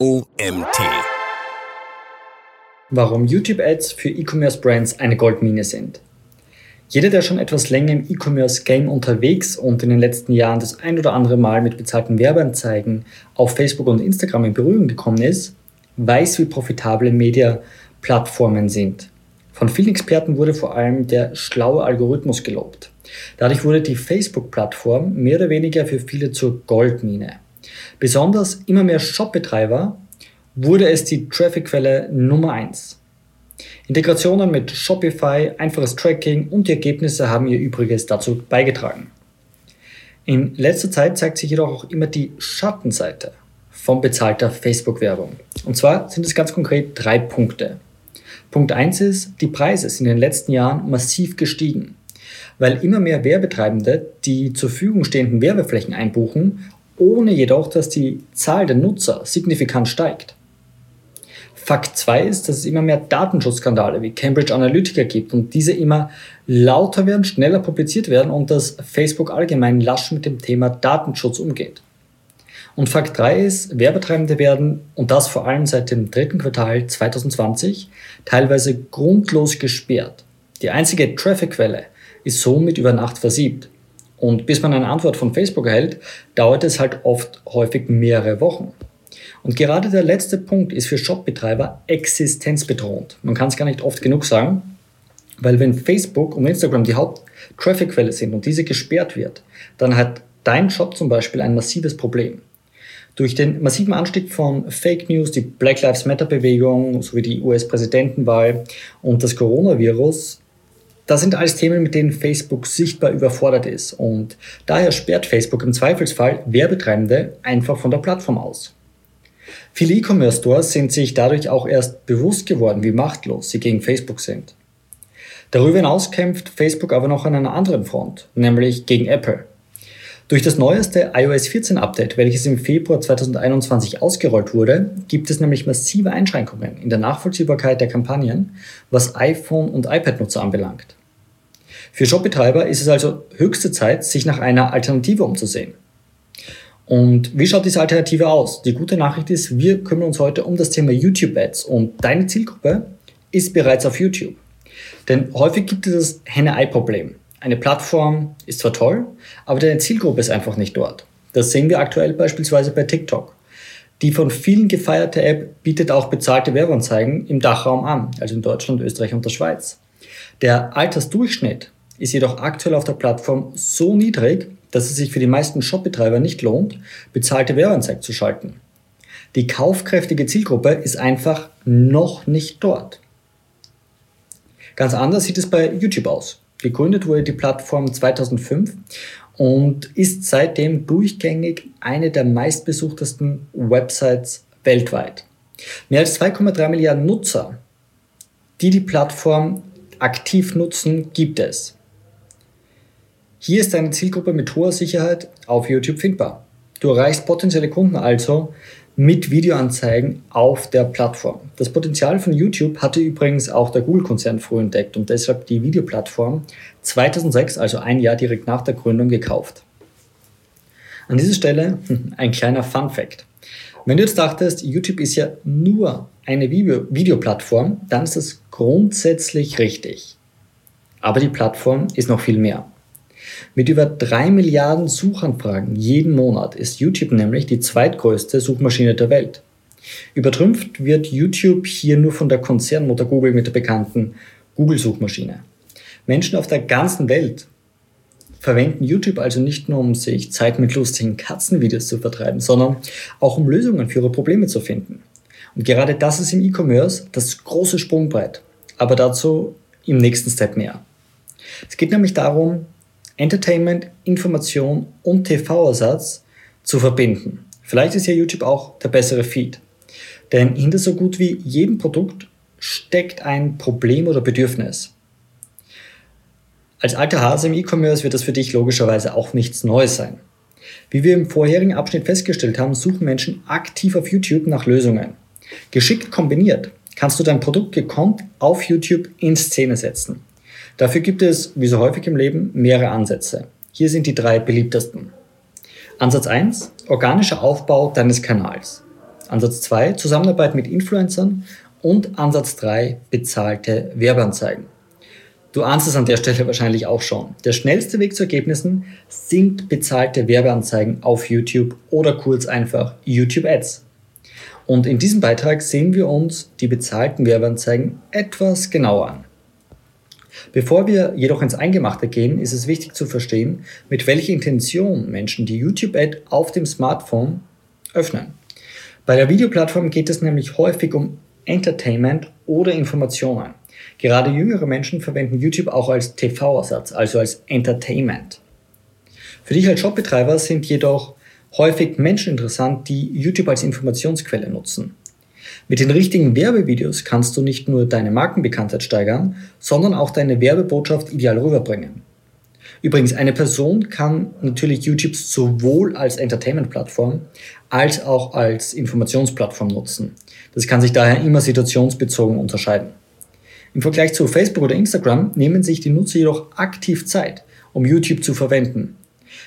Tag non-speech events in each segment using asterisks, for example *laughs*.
OMT. Warum YouTube-Ads für E-Commerce-Brands eine Goldmine sind. Jeder, der schon etwas länger im E-Commerce-Game unterwegs und in den letzten Jahren das ein oder andere Mal mit bezahlten Werbeanzeigen auf Facebook und Instagram in Berührung gekommen ist, weiß, wie profitabel Media-Plattformen sind. Von vielen Experten wurde vor allem der schlaue Algorithmus gelobt. Dadurch wurde die Facebook-Plattform mehr oder weniger für viele zur Goldmine. Besonders immer mehr Shop-Betreiber wurde es die Traffic-Quelle Nummer 1. Integrationen mit Shopify, einfaches Tracking und die Ergebnisse haben ihr Übriges dazu beigetragen. In letzter Zeit zeigt sich jedoch auch immer die Schattenseite von bezahlter Facebook-Werbung. Und zwar sind es ganz konkret drei Punkte. Punkt 1 ist, die Preise sind in den letzten Jahren massiv gestiegen, weil immer mehr Werbetreibende die zur Verfügung stehenden Werbeflächen einbuchen ohne jedoch, dass die Zahl der Nutzer signifikant steigt. Fakt 2 ist, dass es immer mehr Datenschutzskandale wie Cambridge Analytica gibt und diese immer lauter werden, schneller publiziert werden und dass Facebook allgemein lasch mit dem Thema Datenschutz umgeht. Und Fakt 3 ist, Werbetreibende werden, und das vor allem seit dem dritten Quartal 2020, teilweise grundlos gesperrt. Die einzige Traffic-Quelle ist somit über Nacht versiebt. Und bis man eine Antwort von Facebook erhält, dauert es halt oft häufig mehrere Wochen. Und gerade der letzte Punkt ist für Shopbetreiber existenzbedrohend. Man kann es gar nicht oft genug sagen, weil wenn Facebook und Instagram die Haupt-Traffic-Quelle sind und diese gesperrt wird, dann hat dein Shop zum Beispiel ein massives Problem. Durch den massiven Anstieg von Fake News, die Black Lives Matter Bewegung sowie die US-Präsidentenwahl und das Coronavirus das sind alles Themen, mit denen Facebook sichtbar überfordert ist und daher sperrt Facebook im Zweifelsfall Werbetreibende einfach von der Plattform aus. Viele E-Commerce-Stores sind sich dadurch auch erst bewusst geworden, wie machtlos sie gegen Facebook sind. Darüber hinaus kämpft Facebook aber noch an einer anderen Front, nämlich gegen Apple. Durch das neueste iOS 14 Update, welches im Februar 2021 ausgerollt wurde, gibt es nämlich massive Einschränkungen in der Nachvollziehbarkeit der Kampagnen, was iPhone- und iPad-Nutzer anbelangt. Für Shopbetreiber ist es also höchste Zeit, sich nach einer Alternative umzusehen. Und wie schaut diese Alternative aus? Die gute Nachricht ist, wir kümmern uns heute um das Thema YouTube Ads und deine Zielgruppe ist bereits auf YouTube. Denn häufig gibt es das Henne-Ei-Problem. Eine Plattform ist zwar toll, aber deine Zielgruppe ist einfach nicht dort. Das sehen wir aktuell beispielsweise bei TikTok. Die von vielen gefeierte App bietet auch bezahlte Werbeanzeigen im Dachraum an, also in Deutschland, Österreich und der Schweiz. Der Altersdurchschnitt ist jedoch aktuell auf der Plattform so niedrig, dass es sich für die meisten Shopbetreiber nicht lohnt, bezahlte Werbeanzeigen zu schalten. Die kaufkräftige Zielgruppe ist einfach noch nicht dort. Ganz anders sieht es bei YouTube aus. Gegründet wurde die Plattform 2005 und ist seitdem durchgängig eine der meistbesuchtesten Websites weltweit. Mehr als 2,3 Milliarden Nutzer, die die Plattform aktiv nutzen, gibt es. Hier ist deine Zielgruppe mit hoher Sicherheit auf YouTube findbar. Du erreichst potenzielle Kunden also mit Videoanzeigen auf der Plattform. Das Potenzial von YouTube hatte übrigens auch der Google-Konzern früh entdeckt und deshalb die Videoplattform 2006, also ein Jahr direkt nach der Gründung, gekauft. An dieser Stelle *laughs* ein kleiner Fun Fact. Wenn du jetzt dachtest, YouTube ist ja nur eine Video Videoplattform, dann ist das grundsätzlich richtig. Aber die Plattform ist noch viel mehr. Mit über drei Milliarden Suchanfragen jeden Monat ist YouTube nämlich die zweitgrößte Suchmaschine der Welt. Übertrümpft wird YouTube hier nur von der Konzernmutter Google mit der bekannten Google-Suchmaschine. Menschen auf der ganzen Welt verwenden YouTube also nicht nur, um sich Zeit mit lustigen Katzenvideos zu vertreiben, sondern auch um Lösungen für ihre Probleme zu finden. Und gerade das ist im E-Commerce das große Sprungbrett. Aber dazu im nächsten Step mehr. Es geht nämlich darum, Entertainment, Information und TV-Ersatz zu verbinden. Vielleicht ist ja YouTube auch der bessere Feed. Denn hinter so gut wie jedem Produkt steckt ein Problem oder Bedürfnis. Als alter Hase im E-Commerce wird das für dich logischerweise auch nichts Neues sein. Wie wir im vorherigen Abschnitt festgestellt haben, suchen Menschen aktiv auf YouTube nach Lösungen. Geschickt kombiniert kannst du dein Produkt gekonnt auf YouTube in Szene setzen. Dafür gibt es, wie so häufig im Leben, mehrere Ansätze. Hier sind die drei beliebtesten. Ansatz 1, organischer Aufbau deines Kanals. Ansatz 2, Zusammenarbeit mit Influencern und Ansatz 3, bezahlte Werbeanzeigen. Du ahnst es an der Stelle wahrscheinlich auch schon. Der schnellste Weg zu Ergebnissen sind bezahlte Werbeanzeigen auf YouTube oder kurz einfach YouTube Ads. Und in diesem Beitrag sehen wir uns die bezahlten Werbeanzeigen etwas genauer an. Bevor wir jedoch ins Eingemachte gehen, ist es wichtig zu verstehen, mit welcher Intention Menschen die YouTube-Ad auf dem Smartphone öffnen. Bei der Videoplattform geht es nämlich häufig um Entertainment oder Informationen. Gerade jüngere Menschen verwenden YouTube auch als TV-Ersatz, also als Entertainment. Für dich als Shopbetreiber sind jedoch häufig Menschen interessant, die YouTube als Informationsquelle nutzen. Mit den richtigen Werbevideos kannst du nicht nur deine Markenbekanntheit steigern, sondern auch deine Werbebotschaft ideal rüberbringen. Übrigens, eine Person kann natürlich YouTube sowohl als Entertainment-Plattform als auch als Informationsplattform nutzen. Das kann sich daher immer situationsbezogen unterscheiden. Im Vergleich zu Facebook oder Instagram nehmen sich die Nutzer jedoch aktiv Zeit, um YouTube zu verwenden.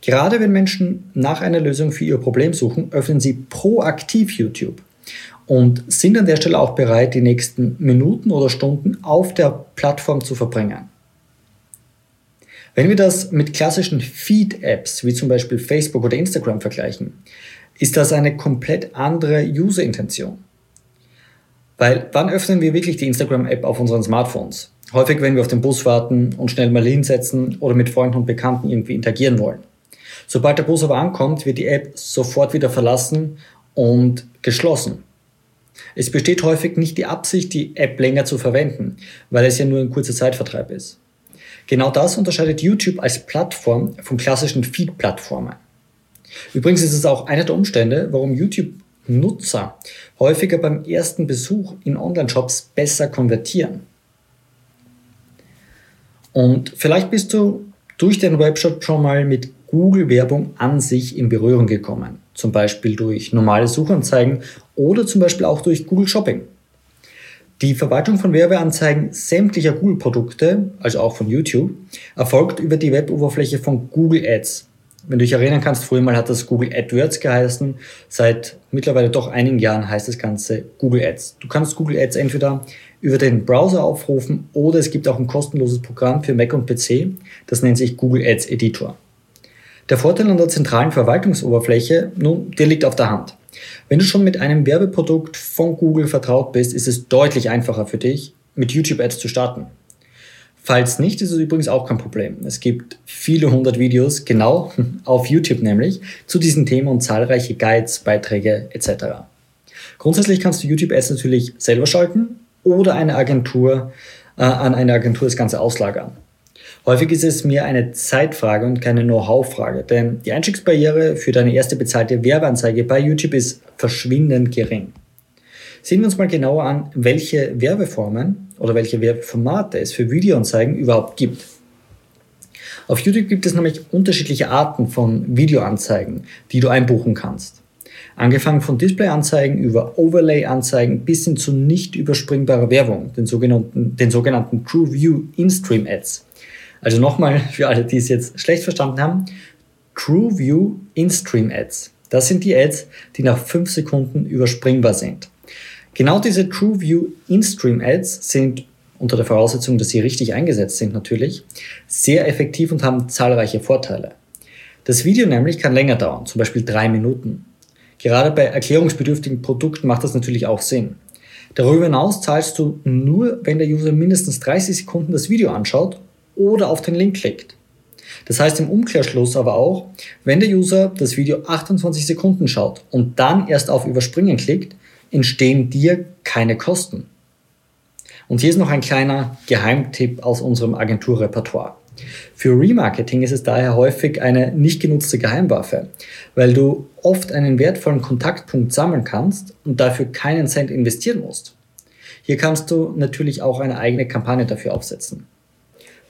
Gerade wenn Menschen nach einer Lösung für ihr Problem suchen, öffnen sie proaktiv YouTube und sind an der Stelle auch bereit, die nächsten Minuten oder Stunden auf der Plattform zu verbringen. Wenn wir das mit klassischen Feed-Apps wie zum Beispiel Facebook oder Instagram vergleichen, ist das eine komplett andere User-Intention. Weil wann öffnen wir wirklich die Instagram-App auf unseren Smartphones? Häufig, wenn wir auf den Bus warten und schnell mal hinsetzen oder mit Freunden und Bekannten irgendwie interagieren wollen. Sobald der Bus aber ankommt, wird die App sofort wieder verlassen und geschlossen. Es besteht häufig nicht die Absicht, die App länger zu verwenden, weil es ja nur ein kurzer Zeitvertreib ist. Genau das unterscheidet YouTube als Plattform von klassischen Feed-Plattformen. Übrigens ist es auch einer der Umstände, warum YouTube-Nutzer häufiger beim ersten Besuch in Online-Shops besser konvertieren. Und vielleicht bist du durch den Webshop schon mal mit Google-Werbung an sich in Berührung gekommen. Zum Beispiel durch normale Suchanzeigen oder zum Beispiel auch durch Google Shopping. Die Verwaltung von Werbeanzeigen sämtlicher Google-Produkte, also auch von YouTube, erfolgt über die Weboberfläche von Google Ads. Wenn du dich erinnern kannst, früher mal hat das Google AdWords geheißen. Seit mittlerweile doch einigen Jahren heißt das Ganze Google Ads. Du kannst Google Ads entweder über den Browser aufrufen oder es gibt auch ein kostenloses Programm für Mac und PC. Das nennt sich Google Ads Editor. Der Vorteil an der zentralen Verwaltungsoberfläche, nun, der liegt auf der Hand. Wenn du schon mit einem Werbeprodukt von Google vertraut bist, ist es deutlich einfacher für dich, mit YouTube Ads zu starten. Falls nicht, ist es übrigens auch kein Problem. Es gibt viele hundert Videos, genau *laughs* auf YouTube nämlich, zu diesen Themen und zahlreiche Guides, Beiträge etc. Grundsätzlich kannst du YouTube Ads natürlich selber schalten oder eine Agentur äh, an eine Agentur das Ganze auslagern. Häufig ist es mir eine Zeitfrage und keine Know-how-Frage, denn die Einstiegsbarriere für deine erste bezahlte Werbeanzeige bei YouTube ist verschwindend gering. Sehen wir uns mal genauer an, welche Werbeformen oder welche Werbeformate es für Videoanzeigen überhaupt gibt. Auf YouTube gibt es nämlich unterschiedliche Arten von Videoanzeigen, die du einbuchen kannst. Angefangen von Displayanzeigen über Overlay-Anzeigen bis hin zu nicht überspringbarer Werbung, den sogenannten, den sogenannten True View In-Stream Ads. Also nochmal für alle, die es jetzt schlecht verstanden haben. True View In-Stream Ads. Das sind die Ads, die nach 5 Sekunden überspringbar sind. Genau diese True View In-Stream Ads sind unter der Voraussetzung, dass sie richtig eingesetzt sind natürlich, sehr effektiv und haben zahlreiche Vorteile. Das Video nämlich kann länger dauern, zum Beispiel drei Minuten. Gerade bei erklärungsbedürftigen Produkten macht das natürlich auch Sinn. Darüber hinaus zahlst du nur, wenn der User mindestens 30 Sekunden das Video anschaut oder auf den Link klickt. Das heißt im Umkehrschluss aber auch, wenn der User das Video 28 Sekunden schaut und dann erst auf Überspringen klickt, entstehen dir keine Kosten. Und hier ist noch ein kleiner Geheimtipp aus unserem Agenturrepertoire. Für Remarketing ist es daher häufig eine nicht genutzte Geheimwaffe, weil du oft einen wertvollen Kontaktpunkt sammeln kannst und dafür keinen Cent investieren musst. Hier kannst du natürlich auch eine eigene Kampagne dafür aufsetzen.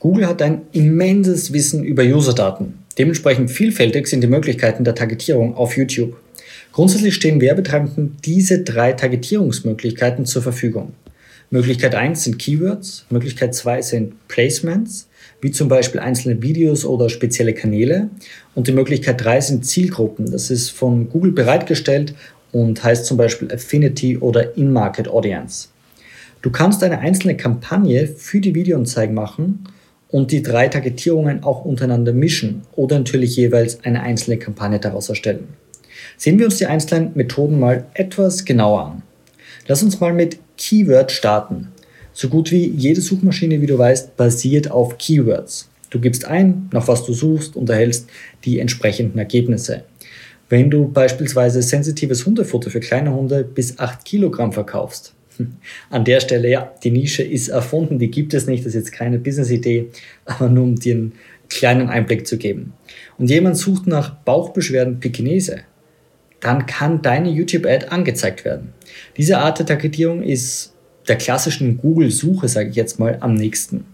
Google hat ein immenses Wissen über Userdaten. Dementsprechend vielfältig sind die Möglichkeiten der Targetierung auf YouTube. Grundsätzlich stehen Werbetreibenden diese drei Targetierungsmöglichkeiten zur Verfügung. Möglichkeit 1 sind Keywords, Möglichkeit 2 sind Placements, wie zum Beispiel einzelne Videos oder spezielle Kanäle. Und die Möglichkeit 3 sind Zielgruppen. Das ist von Google bereitgestellt und heißt zum Beispiel Affinity oder In-Market Audience. Du kannst eine einzelne Kampagne für die Videoanzeigen machen und die drei Targetierungen auch untereinander mischen oder natürlich jeweils eine einzelne Kampagne daraus erstellen. Sehen wir uns die einzelnen Methoden mal etwas genauer an. Lass uns mal mit Keyword starten. So gut wie jede Suchmaschine, wie du weißt, basiert auf Keywords. Du gibst ein, nach was du suchst und erhältst die entsprechenden Ergebnisse. Wenn du beispielsweise sensitives Hundefutter für kleine Hunde bis 8 Kilogramm verkaufst, *laughs* an der Stelle, ja, die Nische ist erfunden, die gibt es nicht, das ist jetzt keine Business-Idee, aber nur um dir einen kleinen Einblick zu geben. Und jemand sucht nach Bauchbeschwerden Pekinese, dann kann deine YouTube-Ad angezeigt werden. Diese Art der Targetierung ist der klassischen Google-Suche, sage ich jetzt mal, am nächsten.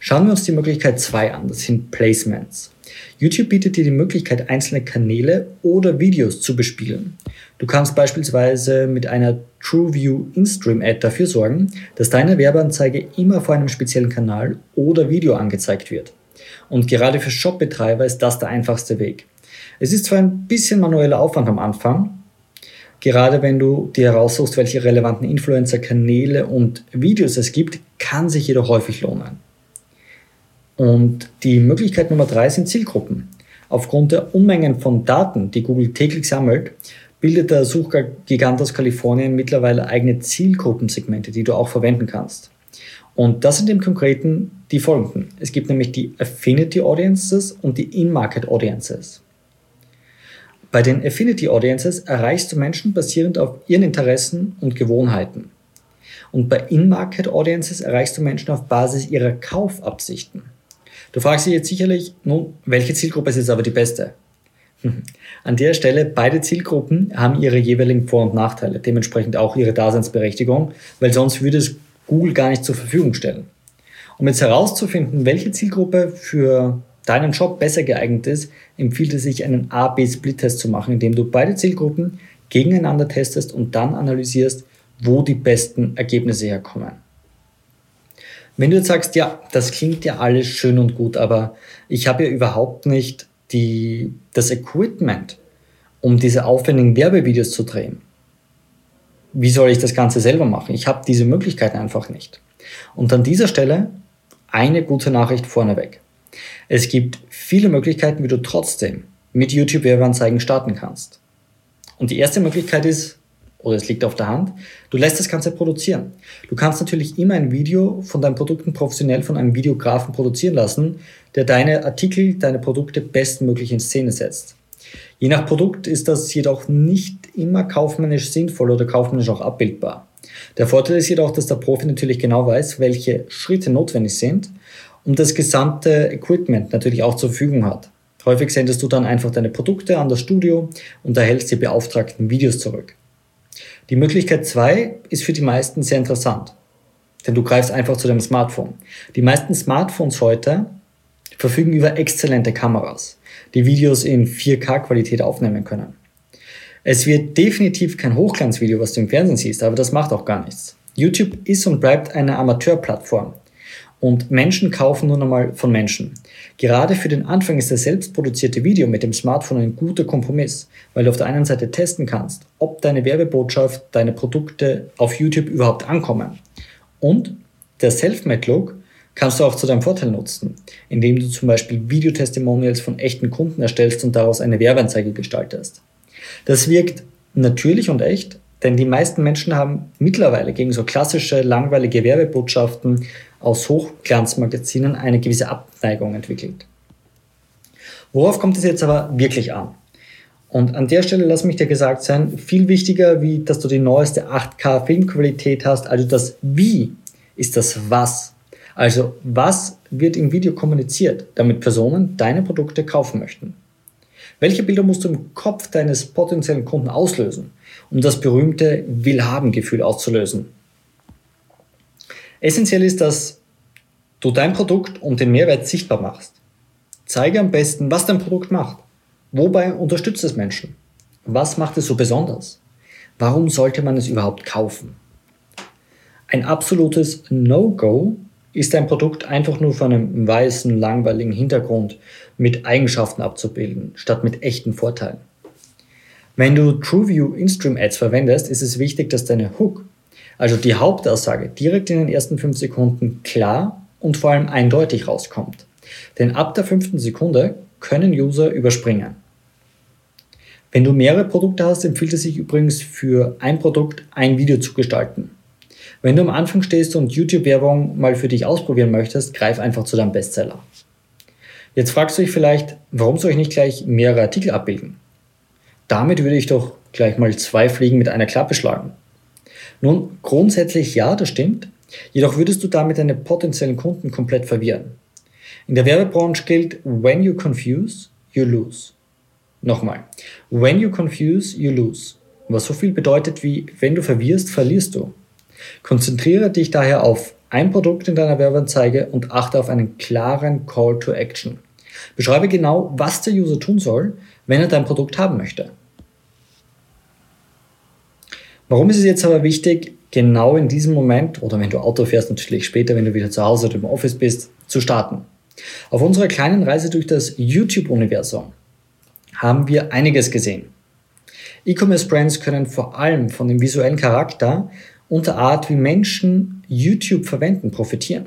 Schauen wir uns die Möglichkeit 2 an, das sind Placements. YouTube bietet dir die Möglichkeit, einzelne Kanäle oder Videos zu bespielen. Du kannst beispielsweise mit einer TrueView InStream Ad dafür sorgen, dass deine Werbeanzeige immer vor einem speziellen Kanal oder Video angezeigt wird. Und gerade für Shopbetreiber ist das der einfachste Weg. Es ist zwar ein bisschen manueller Aufwand am Anfang, gerade wenn du dir heraussuchst, welche relevanten Influencer-Kanäle und Videos es gibt, kann sich jedoch häufig lohnen. Und die Möglichkeit Nummer drei sind Zielgruppen. Aufgrund der Unmengen von Daten, die Google täglich sammelt, bildet der Suchgigant aus Kalifornien mittlerweile eigene Zielgruppensegmente, die du auch verwenden kannst. Und das sind im Konkreten die folgenden. Es gibt nämlich die Affinity Audiences und die In-Market Audiences. Bei den Affinity Audiences erreichst du Menschen basierend auf ihren Interessen und Gewohnheiten. Und bei In-Market Audiences erreichst du Menschen auf Basis ihrer Kaufabsichten. Du fragst dich jetzt sicherlich, nun, welche Zielgruppe ist jetzt aber die beste? An der Stelle, beide Zielgruppen haben ihre jeweiligen Vor- und Nachteile, dementsprechend auch ihre Daseinsberechtigung, weil sonst würde es Google gar nicht zur Verfügung stellen. Um jetzt herauszufinden, welche Zielgruppe für deinen Job besser geeignet ist, empfiehlt es sich, einen A-B-Split-Test zu machen, indem du beide Zielgruppen gegeneinander testest und dann analysierst, wo die besten Ergebnisse herkommen. Wenn du jetzt sagst, ja, das klingt ja alles schön und gut, aber ich habe ja überhaupt nicht die, das Equipment, um diese aufwendigen Werbevideos zu drehen. Wie soll ich das Ganze selber machen? Ich habe diese Möglichkeit einfach nicht. Und an dieser Stelle eine gute Nachricht vorneweg. Es gibt viele Möglichkeiten, wie du trotzdem mit YouTube Werbeanzeigen starten kannst. Und die erste Möglichkeit ist, oder es liegt auf der Hand, du lässt das Ganze produzieren. Du kannst natürlich immer ein Video von deinen Produkten professionell von einem Videografen produzieren lassen, der deine Artikel, deine Produkte bestmöglich in Szene setzt. Je nach Produkt ist das jedoch nicht immer kaufmännisch sinnvoll oder kaufmännisch auch abbildbar. Der Vorteil ist jedoch, dass der Profi natürlich genau weiß, welche Schritte notwendig sind und das gesamte Equipment natürlich auch zur Verfügung hat. Häufig sendest du dann einfach deine Produkte an das Studio und erhältst die beauftragten Videos zurück. Die Möglichkeit 2 ist für die meisten sehr interessant, denn du greifst einfach zu deinem Smartphone. Die meisten Smartphones heute verfügen über exzellente Kameras, die Videos in 4K-Qualität aufnehmen können. Es wird definitiv kein Hochglanzvideo, was du im Fernsehen siehst, aber das macht auch gar nichts. YouTube ist und bleibt eine Amateurplattform. Und Menschen kaufen nun einmal von Menschen. Gerade für den Anfang ist das selbstproduzierte Video mit dem Smartphone ein guter Kompromiss, weil du auf der einen Seite testen kannst, ob deine Werbebotschaft, deine Produkte auf YouTube überhaupt ankommen. Und der Self-Made-Look kannst du auch zu deinem Vorteil nutzen, indem du zum Beispiel Videotestimonials von echten Kunden erstellst und daraus eine Werbeanzeige gestaltest. Das wirkt natürlich und echt, denn die meisten Menschen haben mittlerweile gegen so klassische, langweilige Werbebotschaften aus Hochglanzmagazinen eine gewisse Abneigung entwickelt. Worauf kommt es jetzt aber wirklich an? Und an der Stelle lass mich dir gesagt sein, viel wichtiger, wie dass du die neueste 8K Filmqualität hast, also das Wie ist das Was. Also was wird im Video kommuniziert, damit Personen deine Produkte kaufen möchten? Welche Bilder musst du im Kopf deines potenziellen Kunden auslösen, um das berühmte Willhaben-Gefühl auszulösen? Essentiell ist, dass du dein Produkt und den Mehrwert sichtbar machst. Zeige am besten, was dein Produkt macht. Wobei unterstützt es Menschen? Was macht es so besonders? Warum sollte man es überhaupt kaufen? Ein absolutes No-Go ist ein Produkt einfach nur von einem weißen, langweiligen Hintergrund mit Eigenschaften abzubilden, statt mit echten Vorteilen. Wenn du TrueView In-Stream Ads verwendest, ist es wichtig, dass deine Hook, also die Hauptaussage, direkt in den ersten fünf Sekunden klar und vor allem eindeutig rauskommt. Denn ab der fünften Sekunde können User überspringen. Wenn du mehrere Produkte hast, empfiehlt es sich übrigens für ein Produkt ein Video zu gestalten. Wenn du am Anfang stehst und YouTube-Werbung mal für dich ausprobieren möchtest, greif einfach zu deinem Bestseller. Jetzt fragst du dich vielleicht, warum soll ich nicht gleich mehrere Artikel abbilden? Damit würde ich doch gleich mal zwei Fliegen mit einer Klappe schlagen. Nun, grundsätzlich ja, das stimmt. Jedoch würdest du damit deine potenziellen Kunden komplett verwirren. In der Werbebranche gilt, when you confuse, you lose. Nochmal. When you confuse, you lose. Was so viel bedeutet wie, wenn du verwirrst, verlierst du. Konzentriere dich daher auf ein Produkt in deiner Werbeanzeige und achte auf einen klaren Call to Action. Beschreibe genau, was der User tun soll, wenn er dein Produkt haben möchte. Warum ist es jetzt aber wichtig, genau in diesem Moment oder wenn du Auto fährst, natürlich später, wenn du wieder zu Hause oder im Office bist, zu starten? Auf unserer kleinen Reise durch das YouTube-Universum haben wir einiges gesehen. E-Commerce-Brands können vor allem von dem visuellen Charakter und der Art, wie Menschen YouTube verwenden, profitieren.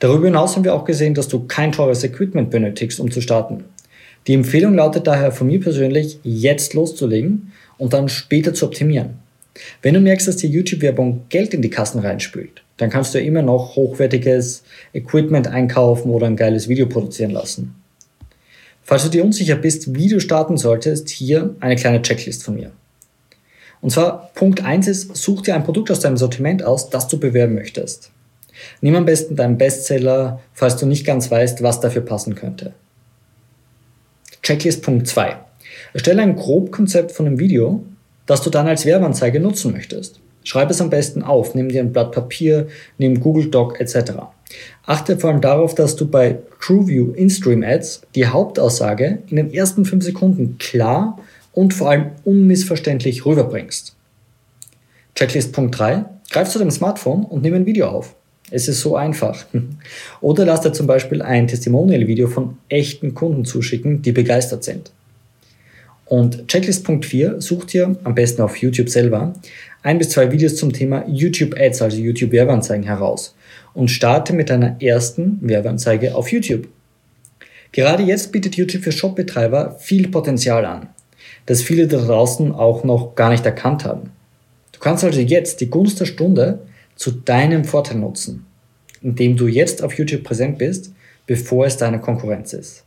Darüber hinaus haben wir auch gesehen, dass du kein teures Equipment benötigst, um zu starten. Die Empfehlung lautet daher von mir persönlich, jetzt loszulegen und dann später zu optimieren. Wenn du merkst, dass die YouTube-Werbung Geld in die Kassen reinspült, dann kannst du immer noch hochwertiges Equipment einkaufen oder ein geiles Video produzieren lassen. Falls du dir unsicher bist, wie du starten solltest, hier eine kleine Checklist von mir. Und zwar Punkt 1 ist, such dir ein Produkt aus deinem Sortiment aus, das du bewerben möchtest. Nimm am besten deinen Bestseller, falls du nicht ganz weißt, was dafür passen könnte. Checklist Punkt 2. Erstelle ein Grobkonzept von einem Video, das du dann als Werbeanzeige nutzen möchtest. Schreib es am besten auf, nimm dir ein Blatt Papier, nimm Google Doc etc. Achte vor allem darauf, dass du bei TrueView In-Stream Ads die Hauptaussage in den ersten 5 Sekunden klar und vor allem unmissverständlich rüberbringst. Checklist Punkt 3. Greif zu deinem Smartphone und nimm ein Video auf. Es ist so einfach. *laughs* Oder lass dir zum Beispiel ein Testimonial-Video von echten Kunden zuschicken, die begeistert sind. Und Checklist Punkt 4, such dir am besten auf YouTube selber ein bis zwei Videos zum Thema YouTube Ads, also YouTube Werbeanzeigen heraus und starte mit deiner ersten Werbeanzeige auf YouTube. Gerade jetzt bietet YouTube für Shopbetreiber viel Potenzial an, das viele da draußen auch noch gar nicht erkannt haben. Du kannst also jetzt die Gunst der Stunde zu deinem Vorteil nutzen, indem du jetzt auf YouTube präsent bist, bevor es deine Konkurrenz ist.